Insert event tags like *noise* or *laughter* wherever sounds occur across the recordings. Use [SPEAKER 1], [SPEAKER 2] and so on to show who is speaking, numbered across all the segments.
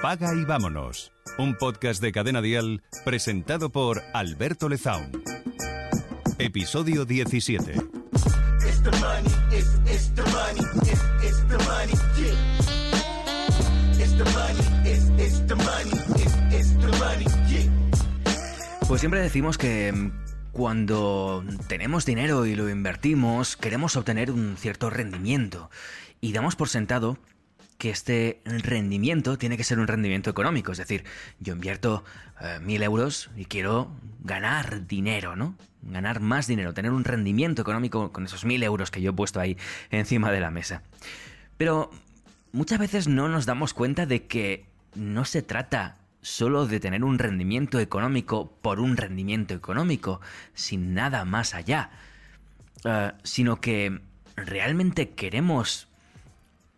[SPEAKER 1] Apaga y vámonos. Un podcast de Cadena Dial presentado por Alberto Lezaun. Episodio 17.
[SPEAKER 2] Pues siempre decimos que mm, cuando tenemos dinero y lo invertimos, queremos obtener un cierto rendimiento. Y damos por sentado que este rendimiento tiene que ser un rendimiento económico. Es decir, yo invierto eh, mil euros y quiero ganar dinero, ¿no? Ganar más dinero, tener un rendimiento económico con esos mil euros que yo he puesto ahí encima de la mesa. Pero muchas veces no nos damos cuenta de que no se trata solo de tener un rendimiento económico por un rendimiento económico, sin nada más allá, eh, sino que realmente queremos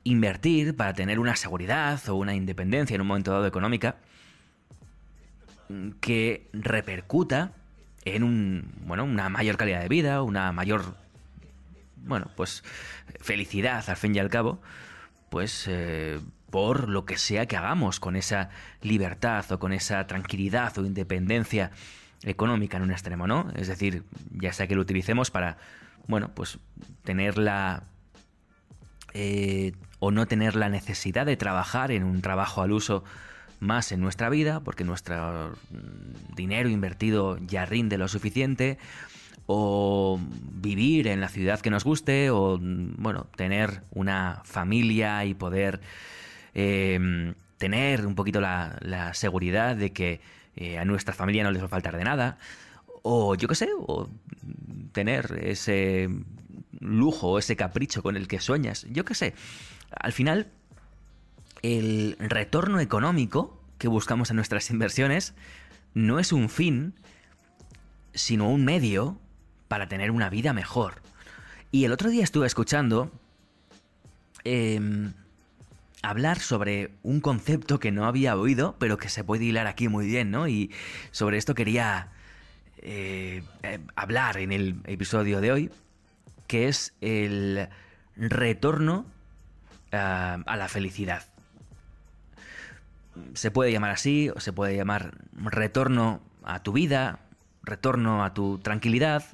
[SPEAKER 2] invertir para tener una seguridad o una independencia en un momento dado económica que repercuta en un, bueno, una mayor calidad de vida, una mayor, bueno, pues felicidad al fin y al cabo, pues eh, por lo que sea que hagamos con esa libertad o con esa tranquilidad o independencia económica en un extremo, ¿no? Es decir, ya sea que lo utilicemos para, bueno, pues tener la eh, o no tener la necesidad de trabajar en un trabajo al uso más en nuestra vida, porque nuestro mm, dinero invertido ya rinde lo suficiente, o vivir en la ciudad que nos guste, o mm, bueno, tener una familia y poder em, tener un poquito la, seguridad de que eh, a nuestra familia no les va a faltar de nada, o yo qué sé, o tener ese lujo, ese capricho con el que sueñas, yo qué sé. Al final, el retorno económico que buscamos en nuestras inversiones no es un fin, sino un medio para tener una vida mejor. Y el otro día estuve escuchando em, hablar sobre un concepto que no había oído, pero que se puede hilar aquí muy bien, ¿no? Y sobre esto quería eh, eh, hablar en el episodio de hoy, que es el retorno eh, a la felicidad. Se puede llamar así, o se puede llamar retorno a tu vida, retorno a tu tranquilidad,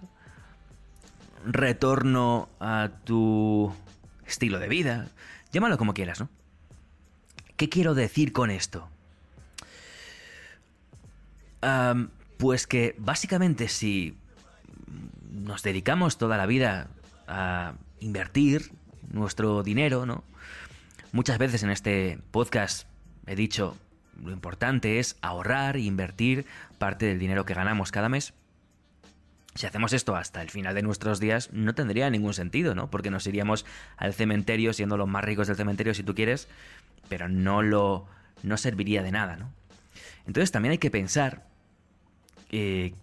[SPEAKER 2] retorno a tu estilo de vida, llámalo como quieras, ¿no? ¿Qué quiero decir con esto? Pues que básicamente si nos dedicamos toda la vida a invertir nuestro dinero, ¿no? Muchas veces en este podcast he dicho lo importante es ahorrar e invertir parte del dinero que ganamos cada mes. Si hacemos esto hasta el final de nuestros días, no tendría ningún sentido, ¿no? Porque nos iríamos al cementerio siendo los más ricos del cementerio si tú quieres, pero no lo no serviría de nada, ¿no? Entonces también hay que pensar eh,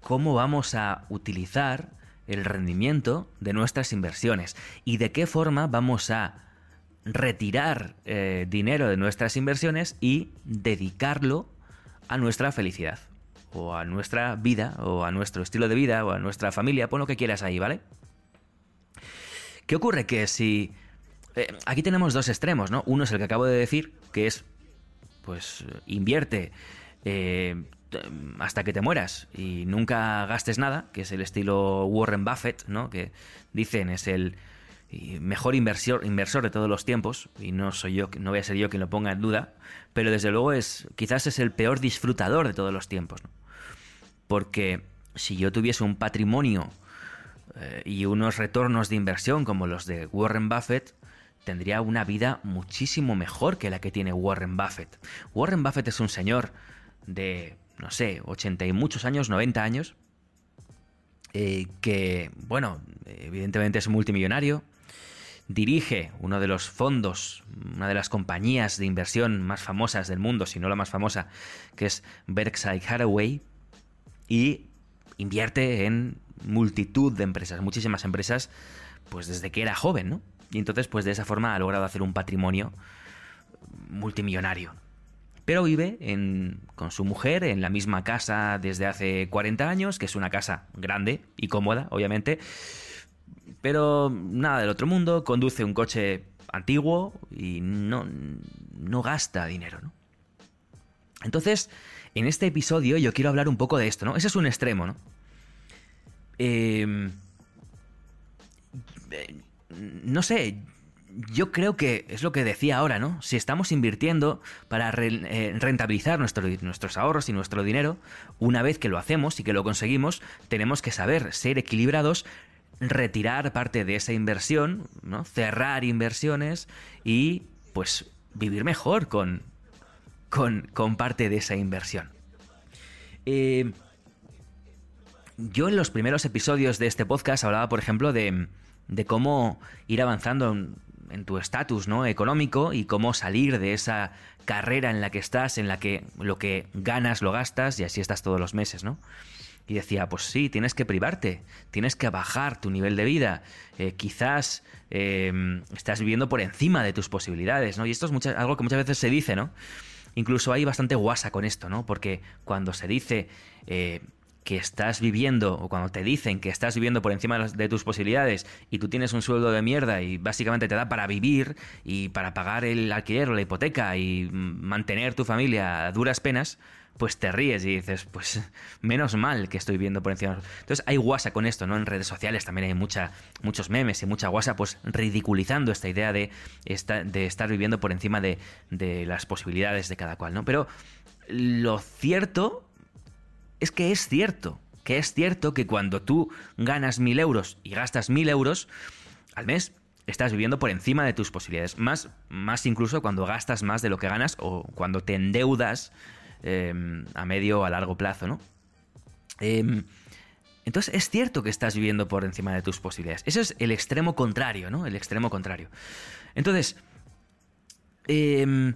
[SPEAKER 2] cómo vamos a utilizar el rendimiento de nuestras inversiones y de qué forma vamos a retirar eh, dinero de nuestras inversiones y dedicarlo a nuestra felicidad o a nuestra vida o a nuestro estilo de vida o a nuestra familia, pon lo que quieras ahí, ¿vale? ¿Qué ocurre? Que si... Eh, aquí tenemos dos extremos, ¿no? Uno es el que acabo de decir, que es, pues, invierte eh, hasta que te mueras y nunca gastes nada, que es el estilo Warren Buffett, ¿no? Que dicen es el mejor inversor, inversor de todos los tiempos, y no soy yo, no voy a ser yo quien lo ponga en duda, pero desde luego es, quizás es el peor disfrutador de todos los tiempos, Porque si yo tuviese un patrimonio eh, y unos retornos de inversión como los de Warren Buffett, tendría una vida muchísimo mejor que la que tiene Warren Buffett. Warren Buffett es un señor de no sé, 80 y muchos años, 90 años, eh, que, bueno, evidentemente es multimillonario, dirige uno de los fondos, una de las compañías de inversión más famosas del mundo, si no la más famosa, que es Berkshire Hathaway, y invierte en multitud de empresas, muchísimas empresas, pues desde que era joven, ¿no? Y entonces, pues de esa forma ha logrado hacer un patrimonio multimillonario pero vive con su mujer en la misma casa desde hace 40 años, que es una casa grande y cómoda, obviamente, pero nada del otro mundo, conduce un coche antiguo y no, no gasta dinero, ¿no? Entonces, en este episodio yo quiero hablar un poco de esto, ¿no? Ese es un extremo, ¿no? Em, eh, no sé, yo creo que es lo que decía ahora, ¿no? Si estamos invirtiendo para eh, rentabilizar nuestros ahorros y nuestro dinero, una vez que lo hacemos y que lo conseguimos, tenemos que saber ser equilibrados, retirar parte de esa inversión, ¿no? Cerrar inversiones y, pues, vivir mejor con, con, parte de esa inversión. Eh, yo en los primeros episodios de este podcast hablaba, por ejemplo, de, de cómo ir avanzando en, tu estatus ¿no? económico y cómo salir de esa carrera en la que estás, en la que lo que ganas lo gastas y así estás todos los meses, ¿no? Y decía, pues sí, tienes que privarte, tienes que bajar tu nivel de vida, eh, quizás em, estás viviendo por encima de tus posibilidades, ¿no? Y esto es algo que muchas veces se dice, ¿no? Incluso hay bastante guasa con esto, ¿no? Porque cuando se dice eh, que estás viviendo o cuando te dicen que estás viviendo por encima de tus posibilidades y tú tienes un sueldo de mierda y básicamente te da para vivir y para pagar el alquiler o la hipoteca y mantener tu familia a duras penas, pues te ríes y dices, pues menos mal que estoy viviendo por encima. Entonces hay guasa con esto, ¿no? En redes sociales también hay mucha, muchos memes y mucha guasa pues ridiculizando esta idea de, estar viviendo por encima de las posibilidades de cada cual, ¿no? Pero lo cierto es que es cierto, que es cierto que cuando tú ganas mil euros y gastas mil euros al mes, estás viviendo por encima de tus posibilidades. Más, más incluso cuando gastas más de lo que ganas o cuando te endeudas em, a medio o a largo plazo, ¿no? Em, entonces es cierto que estás viviendo por encima de tus posibilidades. Ese es el extremo contrario, ¿no? El extremo contrario. Entonces, eh,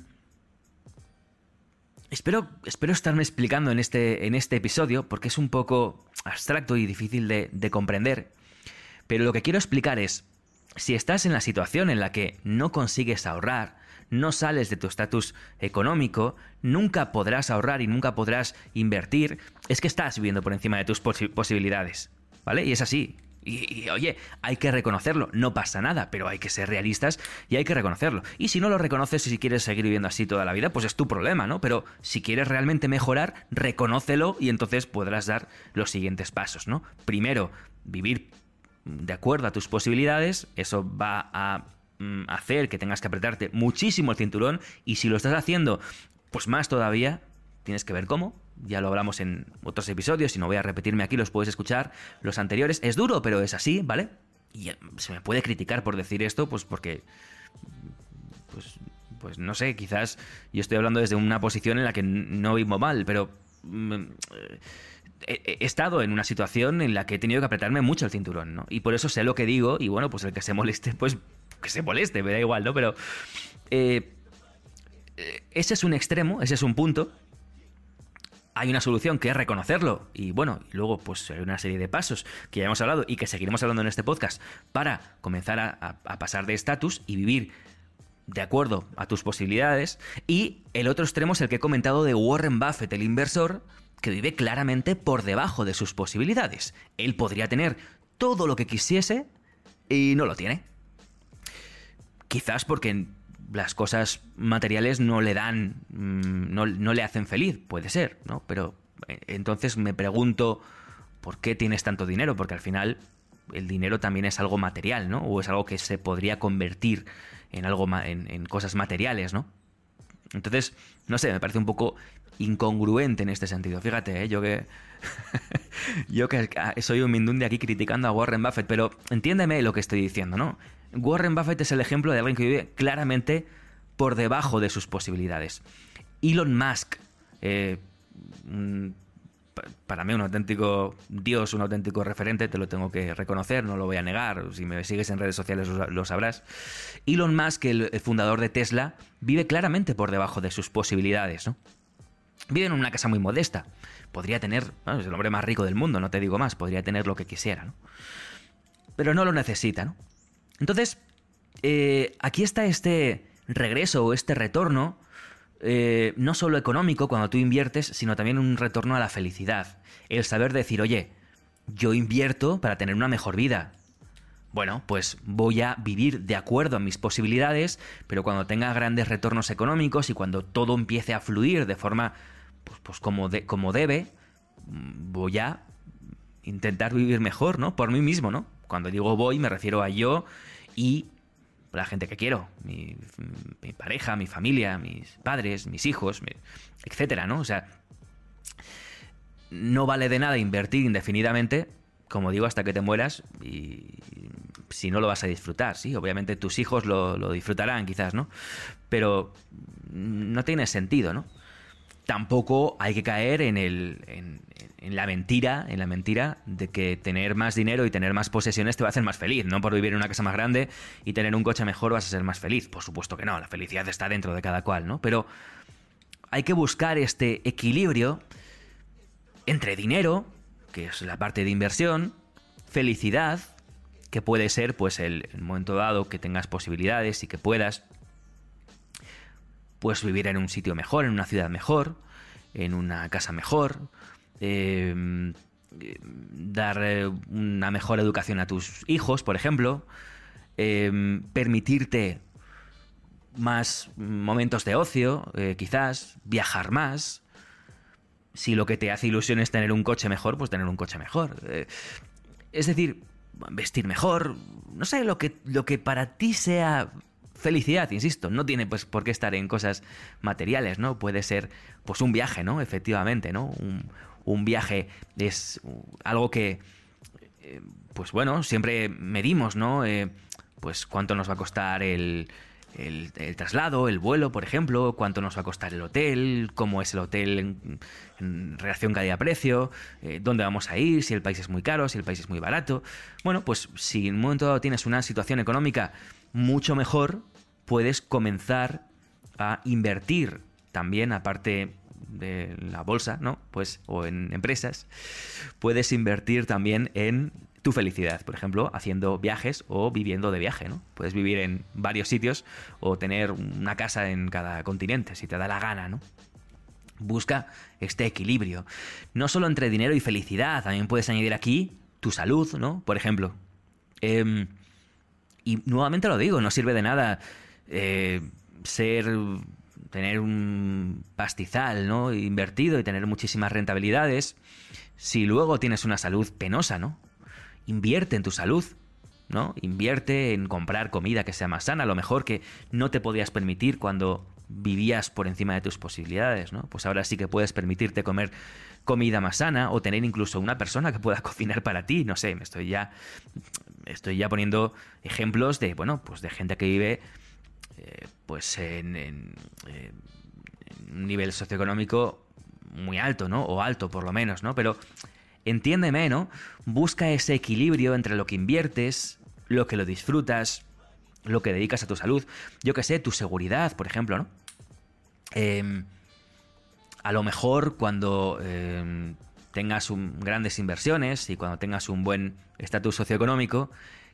[SPEAKER 2] Espero, estarme explicando en este, en este episodio, porque es un poco abstracto y difícil de, de comprender. Pero lo que quiero explicar es, si estás en la situación en la que no consigues ahorrar, no sales de tu estatus económico, nunca podrás ahorrar y nunca podrás invertir, es que estás viviendo por encima de tus posibilidades. ¿Vale? Y es así. Y, oye, hay que reconocerlo, no pasa nada, pero hay que ser realistas y hay que reconocerlo. Y si no lo reconoces y si quieres seguir viviendo así toda la vida, pues es tu problema, ¿no? Pero si quieres realmente mejorar, reconócelo y entonces podrás dar los siguientes pasos, ¿no? Primero, vivir de acuerdo a tus posibilidades, eso va a mm, hacer que tengas que apretarte muchísimo el cinturón y si lo estás haciendo, pues más todavía, tienes que ver cómo, ya lo hablamos en otros episodios y no voy a repetirme aquí, los puedes escuchar los anteriores. Es duro, pero es así, ¿vale? Y eh, se me puede criticar por decir esto, pues porque... Pues, pues no sé, quizás yo estoy hablando desde una posición en la que no vivo mal, pero... Mm, he, estado en una situación en la que he tenido que apretarme mucho el cinturón, ¿no? Y por eso sé lo que digo y bueno, pues el que se moleste, pues que se moleste, me da igual, ¿no? Pero... Eh, eh, ese es un extremo, ese es un punto hay una solución que es reconocerlo y bueno, y luego pues hay una serie de pasos que ya hemos hablado y que seguiremos hablando en este podcast para comenzar a, pasar de estatus y vivir de acuerdo a tus posibilidades. Y el otro extremo es el que he comentado de Warren Buffett, el inversor, que vive claramente por debajo de sus posibilidades. Él podría tener todo lo que quisiese y no lo tiene. Quizás porque las cosas materiales no le dan, mm, no, le hacen feliz, puede ser, ¿no? Pero eh, entonces me pregunto, ¿por qué tienes tanto dinero? Porque al final el dinero también es algo material, ¿no? O es algo que se podría convertir en algo en, cosas materiales, ¿no? Entonces, no sé, me parece un poco incongruente en este sentido. Fíjate, ¿eh? yo que *laughs* yo que soy un mindundi aquí criticando a Warren Buffett, pero entiéndeme lo que estoy diciendo, ¿no? Warren Buffett es el ejemplo de alguien que vive claramente por debajo de sus posibilidades. Elon Musk, eh, para mí un auténtico dios, un auténtico referente, te lo tengo que reconocer, no lo voy a negar, si me sigues en redes sociales lo, sabrás. Elon Musk, el, fundador de Tesla, vive claramente por debajo de sus posibilidades, ¿no? Vive en una casa muy modesta. Podría tener, es el hombre más rico del mundo, no te digo más, podría tener lo que quisiera, ¿no? Pero no lo necesita, ¿no? Entonces, eh, aquí está este regreso o este retorno, eh, no solo económico cuando tú inviertes, sino también un retorno a la felicidad. El saber decir, oye, yo invierto para tener una mejor vida. Bueno, pues voy a vivir de acuerdo a mis posibilidades, pero cuando tenga grandes retornos económicos y cuando todo empiece a fluir de forma pues, pues como, como debe, voy a intentar vivir mejor, ¿no? Por mí mismo, ¿no? Cuando digo voy me refiero a yo y la gente que quiero, mi, pareja, mi familia, mis padres, mis hijos, etcétera, ¿no? O sea, no vale de nada invertir indefinidamente, como digo, hasta que te mueras y si no lo vas a disfrutar, sí, obviamente tus hijos lo, lo disfrutarán quizás, ¿no? Pero no tiene sentido, ¿no? Tampoco hay que caer en, el, en, la mentira, en la mentira de que tener más dinero y tener más posesiones te va a hacer más feliz, no por vivir en una casa más grande y tener un coche mejor vas a ser más feliz. Por supuesto que no, la felicidad está dentro de cada cual, ¿no? Pero hay que buscar este equilibrio entre dinero, que es la parte de inversión, felicidad, que puede ser pues el, el momento dado que tengas posibilidades y que puedas pues vivir en un sitio mejor, en una ciudad mejor, en una casa mejor, Em, dar eh, una mejor educación a tus hijos, por ejemplo, em, permitirte más momentos de ocio, eh, quizás, viajar más. Si lo que te hace ilusión es tener un coche mejor, pues tener un coche mejor. Eh, es decir, vestir mejor, no sé, lo que, lo que para ti sea felicidad, insisto, no tiene pues por qué estar en cosas materiales, ¿no? Puede ser pues un viaje, ¿no? Efectivamente, ¿no? Un, viaje es algo que, eh, pues bueno, siempre medimos, ¿no? Eh, pues cuánto nos va a costar el, el, traslado, el vuelo, por ejemplo, cuánto nos va a costar el hotel, cómo es el hotel en, relación calidad-precio, eh, dónde vamos a ir, si el país es muy caro, si el país es muy barato. Bueno, pues si en un momento dado tienes una situación económica mucho mejor, puedes comenzar a invertir también, aparte de la bolsa, ¿no? Pues, o en empresas, puedes invertir también en tu felicidad, por ejemplo, haciendo viajes o viviendo de viaje, ¿no? Puedes vivir en varios sitios o tener una casa en cada continente, si te da la gana, ¿no? Busca este equilibrio. No solo entre dinero y felicidad, también puedes añadir aquí tu salud, ¿no? Por ejemplo. Em, y nuevamente lo digo, no sirve de nada eh, ser tener un pastizal, ¿no? Invertido y tener muchísimas rentabilidades, si luego tienes una salud penosa, ¿no? Invierte en tu salud, ¿no? Invierte en comprar comida que sea más sana, a lo mejor que no te podías permitir cuando vivías por encima de tus posibilidades, ¿no? Pues ahora sí que puedes permitirte comer comida más sana o tener incluso una persona que pueda *laughs* cocinar para ti, no sé, me estoy ya estoy ya poniendo ejemplos de, bueno, pues de gente que vive eh, pues en, un nivel socioeconómico muy alto, ¿no? O alto por lo menos, ¿no? Pero entiéndeme, ¿no? Busca ese equilibrio entre lo que inviertes, lo que lo disfrutas, lo que dedicas a tu salud, yo que sé, tu seguridad, por ejemplo, ¿no? Em, a lo mejor cuando em, tengas grandes inversiones y cuando tengas un buen estatus socioeconómico,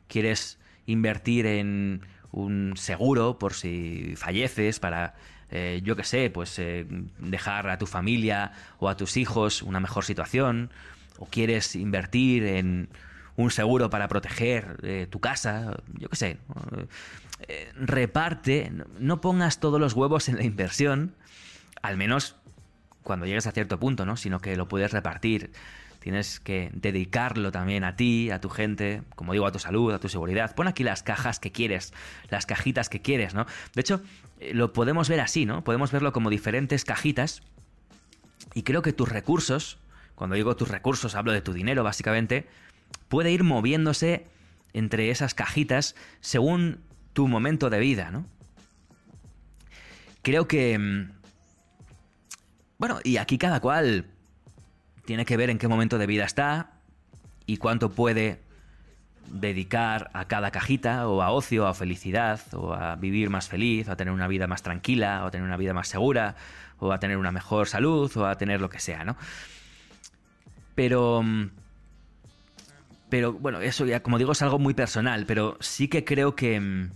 [SPEAKER 2] quieres invertir en un seguro por si falleces para, eh, yo qué sé, pues eh, dejar a tu familia o a tus hijos una mejor situación, o quieres invertir en un seguro para proteger eh, tu casa, yo qué sé. reparte, no pongas todos los huevos en la inversión, al menos cuando llegues a cierto punto, ¿no? Sino que lo puedes repartir tienes que dedicarlo también a ti, a tu gente, como digo, a tu salud, a tu seguridad. Pon aquí las cajas que quieres, las cajitas que quieres, ¿no? De hecho, eh, lo podemos ver así, ¿no? Podemos verlo como diferentes cajitas y creo que tus recursos, cuando digo tus recursos hablo de tu dinero básicamente, puede ir moviéndose entre esas cajitas según tu momento de vida, ¿no? Creo que... Mm, bueno, y aquí cada cual tiene que ver en qué momento de vida está y cuánto puede dedicar a cada cajita o a ocio, a felicidad, o a vivir más feliz, o a tener una vida más tranquila, o a tener una vida más segura, o a tener una mejor salud, o a tener lo que sea, ¿no? Pero... Pero bueno, eso ya, como digo, es algo muy personal, pero sí que creo que...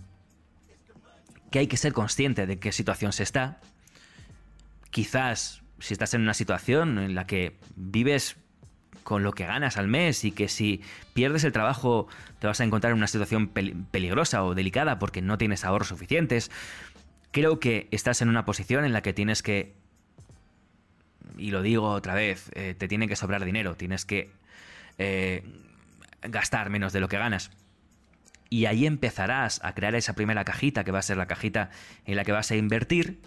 [SPEAKER 2] que hay que ser consciente de qué situación se está. Quizás si estás en una situación en la que vives con lo que ganas al mes y que si pierdes el trabajo te vas a encontrar en una situación peligrosa o delicada porque no tienes ahorros suficientes, creo que estás en una posición en la que tienes que y lo digo otra vez, eh, te tiene que sobrar dinero, tienes que eh, gastar menos de lo que ganas. Y ahí empezarás a crear esa primera cajita que va a ser la cajita en la que vas a invertir.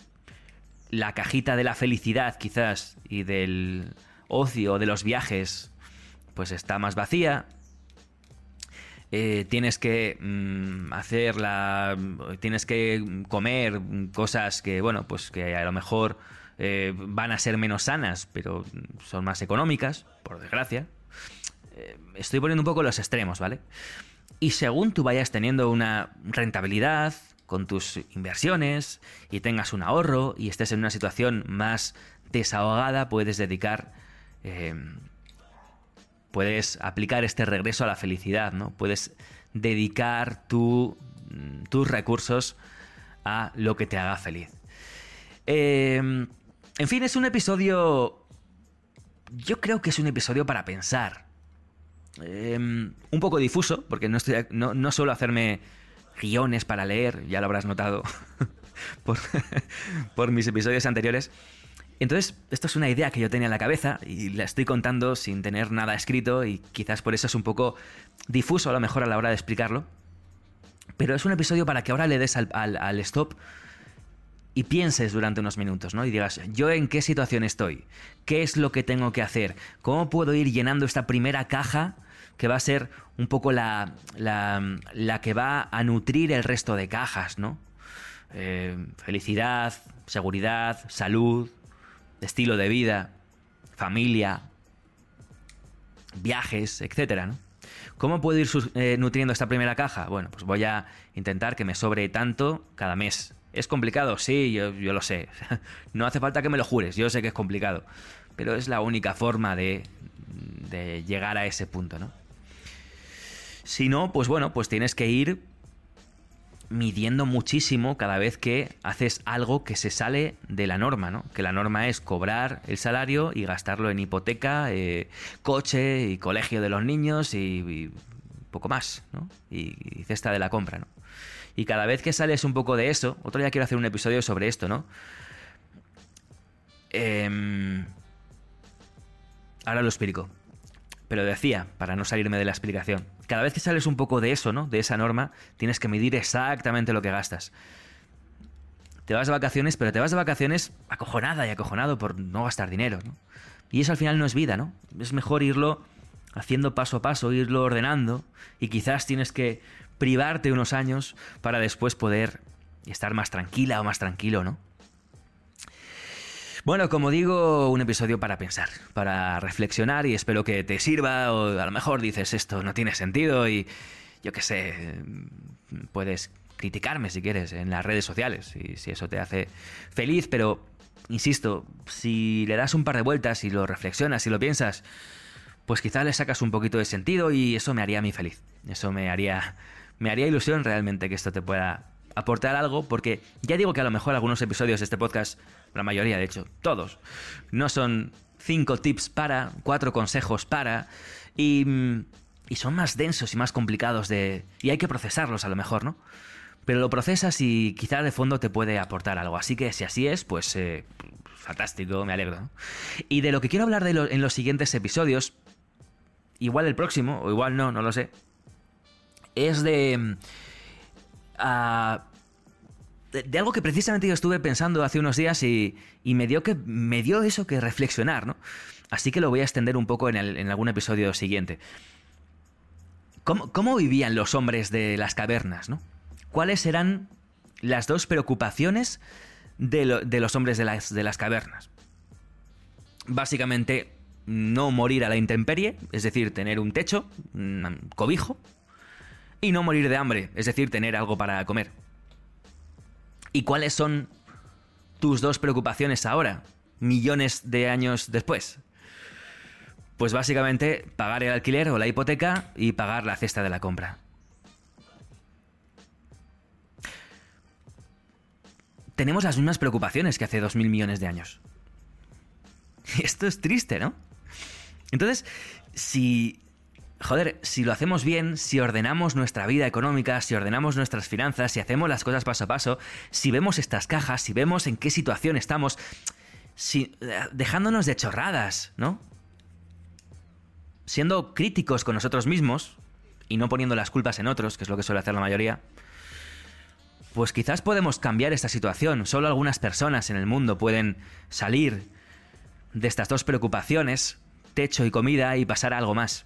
[SPEAKER 2] La cajita de la felicidad quizás y del ocio, de los viajes, pues está más vacía. Eh, tienes que mm, hacer la. Tienes que comer cosas que, bueno, pues que a lo mejor eh, van a ser menos sanas, pero son más económicas, por desgracia. Eh, estoy poniendo un poco los extremos, ¿vale? Y según tú vayas teniendo una rentabilidad con tus inversiones y tengas un ahorro y estés en una situación más desahogada, puedes dedicar... Eh, puedes aplicar este regreso a la felicidad, ¿no? Puedes dedicar tu, tus recursos a lo que te haga feliz. Eh, en fin, es un episodio... Yo creo que es un episodio para pensar. Em, un poco difuso, porque no, estoy, no, suelo hacerme guiones para leer, ya lo habrás notado *laughs* por, por mis episodios anteriores. Entonces, esto es una idea que yo tenía en la cabeza y la estoy contando sin tener nada escrito y quizás por eso es un poco difuso a lo mejor a la hora de explicarlo. Pero es un episodio para que ahora le des al, al stop y pienses durante unos minutos, ¿no? Y digas, ¿yo en qué situación estoy? ¿Qué es lo que tengo que hacer? ¿Cómo puedo ir llenando esta primera caja que va a ser un poco la, la, que va a nutrir el resto de cajas, ¿no? Eh, felicidad, seguridad, salud, estilo de vida, familia, viajes, etcétera, ¿no? ¿Cómo puedo ir eh, nutriendo esta primera caja? Bueno, pues voy a intentar que me sobre tanto cada mes, ¿Es complicado? Sí, yo, lo sé. *laughs* No hace falta que me lo jures, yo sé que es complicado. Pero es la única forma de, de llegar a ese punto, ¿no? Si no, pues bueno, pues tienes que ir midiendo muchísimo cada vez que haces algo que se sale de la norma, ¿no? Que la norma es cobrar el salario y gastarlo en hipoteca, eh, coche y colegio de los niños y, poco más, ¿no? Y, cesta de la compra, ¿no? Y cada vez que sales un poco de eso, otro día quiero hacer un episodio sobre esto, ¿no? Em, ahora lo explico. Pero decía, para no salirme de la explicación, cada vez que sales un poco de eso, ¿no? De esa norma, tienes que medir exactamente lo que gastas. Te vas de vacaciones, pero te vas de vacaciones acojonada y acojonado por no gastar dinero, ¿no? Y eso al final no es vida, ¿no? Es mejor irlo haciendo paso a paso, irlo ordenando, y quizás tienes que privarte unos años para después poder estar más tranquila o más tranquilo, ¿no? Bueno, como digo, un episodio para pensar, para reflexionar y espero que te sirva o a lo mejor dices esto no tiene sentido y yo qué sé, puedes criticarme si quieres en las redes sociales y si eso te hace feliz, pero insisto, si le das un par de vueltas y lo reflexionas y lo piensas, pues quizás le sacas un poquito de sentido y eso me haría a mí feliz. Eso me haría me haría ilusión realmente que esto te pueda aportar algo, porque ya digo que a lo mejor algunos episodios de este podcast, la mayoría de hecho, todos, no son cinco tips para, cuatro consejos para, y, y son más densos y más complicados de... y hay que procesarlos a lo mejor, ¿no? Pero lo procesas y quizá de fondo te puede aportar algo. Así que si así es, pues eh, fantástico, me alegro. Y de lo que quiero hablar de en los siguientes episodios, igual el próximo, o igual no, no lo sé, es mm, ah, de... algo que precisamente yo estuve pensando hace unos días y, me, dio que, me dio eso que reflexionar, ¿no? Así que lo voy a extender un poco en, algún episodio siguiente. ¿Cómo, vivían los hombres de las cavernas, ¿no? ¿Cuáles eran las dos preocupaciones de, los hombres de las, de las cavernas? Básicamente, no morir a la intemperie, es decir, tener un techo, un cobijo, y no morir de hambre, es decir, tener algo para comer. ¿Y cuáles son tus dos preocupaciones ahora, millones de años después? Pues básicamente pagar el alquiler o la hipoteca y pagar la cesta de la compra. Tenemos las mismas preocupaciones que hace dos mil millones de años. *laughs* Esto es triste, ¿no? Entonces, si joder, si lo hacemos bien, si ordenamos nuestra vida económica, si ordenamos nuestras finanzas, si hacemos las cosas paso a paso, si vemos estas cajas, si vemos en qué situación estamos, dejándonos de chorradas, ¿no? Siendo críticos con nosotros mismos y no poniendo las culpas en otros, que es lo que suele hacer la mayoría, pues quizás podemos cambiar esta situación. Solo algunas personas en el mundo pueden salir de estas dos preocupaciones, techo y comida, y pasar a algo más.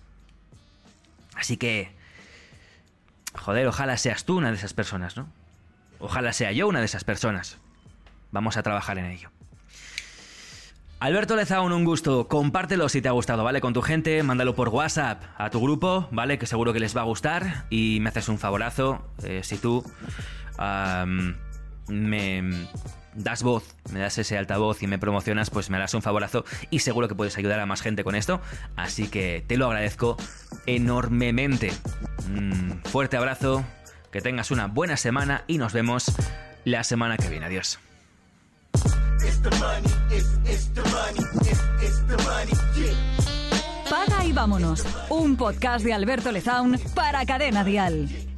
[SPEAKER 2] Así que, joder, ojalá seas tú una de esas personas, ¿no? Ojalá sea yo una de esas personas. Vamos a trabajar en ello. Alberto Lezaun, un gusto. Compártelo si te ha gustado, ¿vale? Con tu gente, mándalo por WhatsApp a tu grupo, ¿vale? Que seguro que les va a gustar. Y me haces un favorazo eh, si tú me das voz, me das ese altavoz y me promocionas, pues me harás un favorazo y seguro que puedes ayudar a más gente con esto. Así que te lo agradezco enormemente. Un fuerte abrazo, que tengas una buena semana y nos vemos la semana que viene. Adiós.
[SPEAKER 3] Paga y vámonos. Un podcast de Alberto Lezaun para Cadena Dial.